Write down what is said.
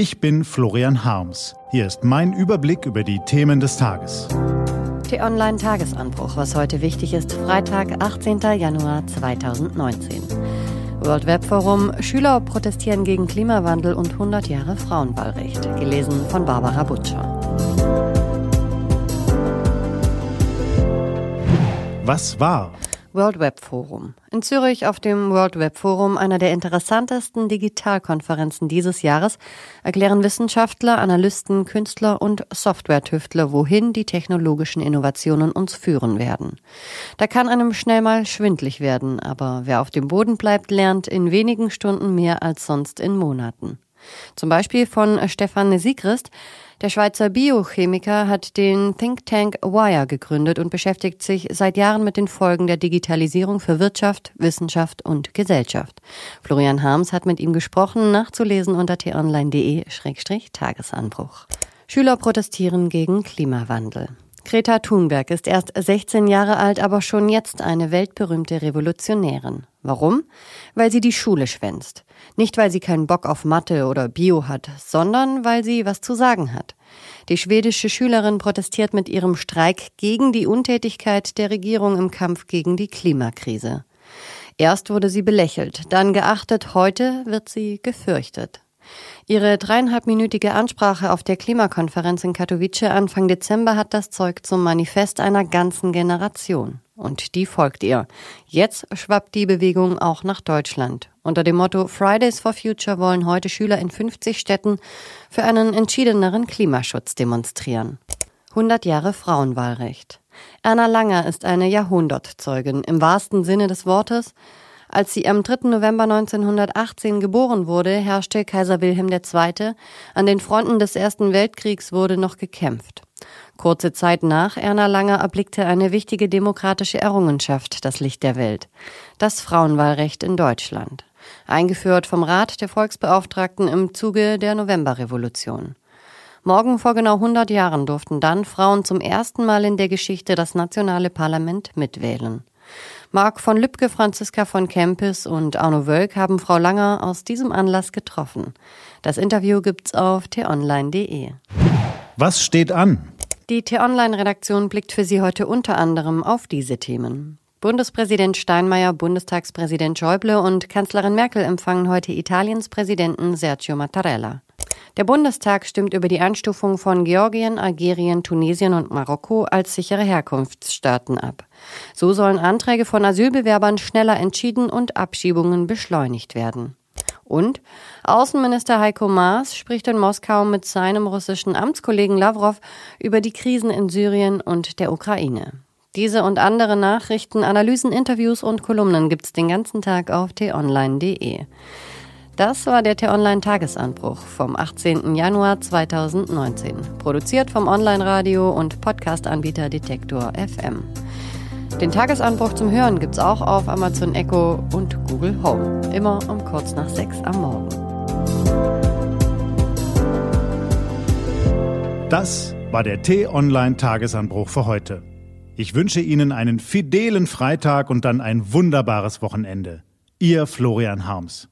Ich bin Florian Harms. Hier ist mein Überblick über die Themen des Tages. T-Online Tagesanbruch, was heute wichtig ist, Freitag, 18. Januar 2019. World Web Forum, Schüler protestieren gegen Klimawandel und 100 Jahre Frauenwahlrecht. Gelesen von Barbara Butcher. Was war? World Web Forum. In Zürich auf dem World Web Forum, einer der interessantesten Digitalkonferenzen dieses Jahres, erklären Wissenschaftler, Analysten, Künstler und Software-Tüftler, wohin die technologischen Innovationen uns führen werden. Da kann einem schnell mal schwindlig werden, aber wer auf dem Boden bleibt, lernt in wenigen Stunden mehr als sonst in Monaten. Zum Beispiel von Stefan Siegrist, der Schweizer Biochemiker hat den Think Tank Wire gegründet und beschäftigt sich seit Jahren mit den Folgen der Digitalisierung für Wirtschaft, Wissenschaft und Gesellschaft. Florian Harms hat mit ihm gesprochen, nachzulesen unter t-online.de-tagesanbruch. Schüler protestieren gegen Klimawandel. Greta Thunberg ist erst 16 Jahre alt, aber schon jetzt eine weltberühmte Revolutionärin. Warum? Weil sie die Schule schwänzt. Nicht, weil sie keinen Bock auf Mathe oder Bio hat, sondern weil sie was zu sagen hat. Die schwedische Schülerin protestiert mit ihrem Streik gegen die Untätigkeit der Regierung im Kampf gegen die Klimakrise. Erst wurde sie belächelt, dann geachtet, heute wird sie gefürchtet. Ihre dreieinhalbminütige Ansprache auf der Klimakonferenz in Katowice Anfang Dezember hat das Zeug zum Manifest einer ganzen Generation. Und die folgt ihr. Jetzt schwappt die Bewegung auch nach Deutschland. Unter dem Motto Fridays for Future wollen heute Schüler in 50 Städten für einen entschiedeneren Klimaschutz demonstrieren. 100 Jahre Frauenwahlrecht. Erna Langer ist eine Jahrhundertzeugin im wahrsten Sinne des Wortes. Als sie am 3. November 1918 geboren wurde, herrschte Kaiser Wilhelm II. An den Fronten des Ersten Weltkriegs wurde noch gekämpft. Kurze Zeit nach Erna Langer erblickte eine wichtige demokratische Errungenschaft das Licht der Welt. Das Frauenwahlrecht in Deutschland. Eingeführt vom Rat der Volksbeauftragten im Zuge der Novemberrevolution. Morgen vor genau 100 Jahren durften dann Frauen zum ersten Mal in der Geschichte das nationale Parlament mitwählen. Marc von Lübcke, Franziska von Kempis und Arno Wölk haben Frau Langer aus diesem Anlass getroffen. Das Interview gibt's auf t-online.de. Was steht an? Die T-Online-Redaktion blickt für Sie heute unter anderem auf diese Themen. Bundespräsident Steinmeier, Bundestagspräsident Schäuble und Kanzlerin Merkel empfangen heute Italiens Präsidenten Sergio Mattarella. Der Bundestag stimmt über die Einstufung von Georgien, Algerien, Tunesien und Marokko als sichere Herkunftsstaaten ab. So sollen Anträge von Asylbewerbern schneller entschieden und Abschiebungen beschleunigt werden. Und Außenminister Heiko Maas spricht in Moskau mit seinem russischen Amtskollegen Lavrov über die Krisen in Syrien und der Ukraine. Diese und andere Nachrichten, Analysen, Interviews und Kolumnen gibt's den ganzen Tag auf t-online.de. Das war der T-Online-Tagesanbruch vom 18. Januar 2019. Produziert vom Online-Radio und Podcast-Anbieter Detektor FM. Den Tagesanbruch zum Hören gibt's auch auf Amazon Echo und Google Home. Immer um kurz nach sechs am Morgen. Das war der T-Online-Tagesanbruch für heute. Ich wünsche Ihnen einen fidelen Freitag und dann ein wunderbares Wochenende. Ihr Florian Harms.